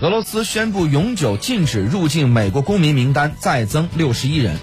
俄罗斯宣布永久禁止入境美国公民名单再增六十一人。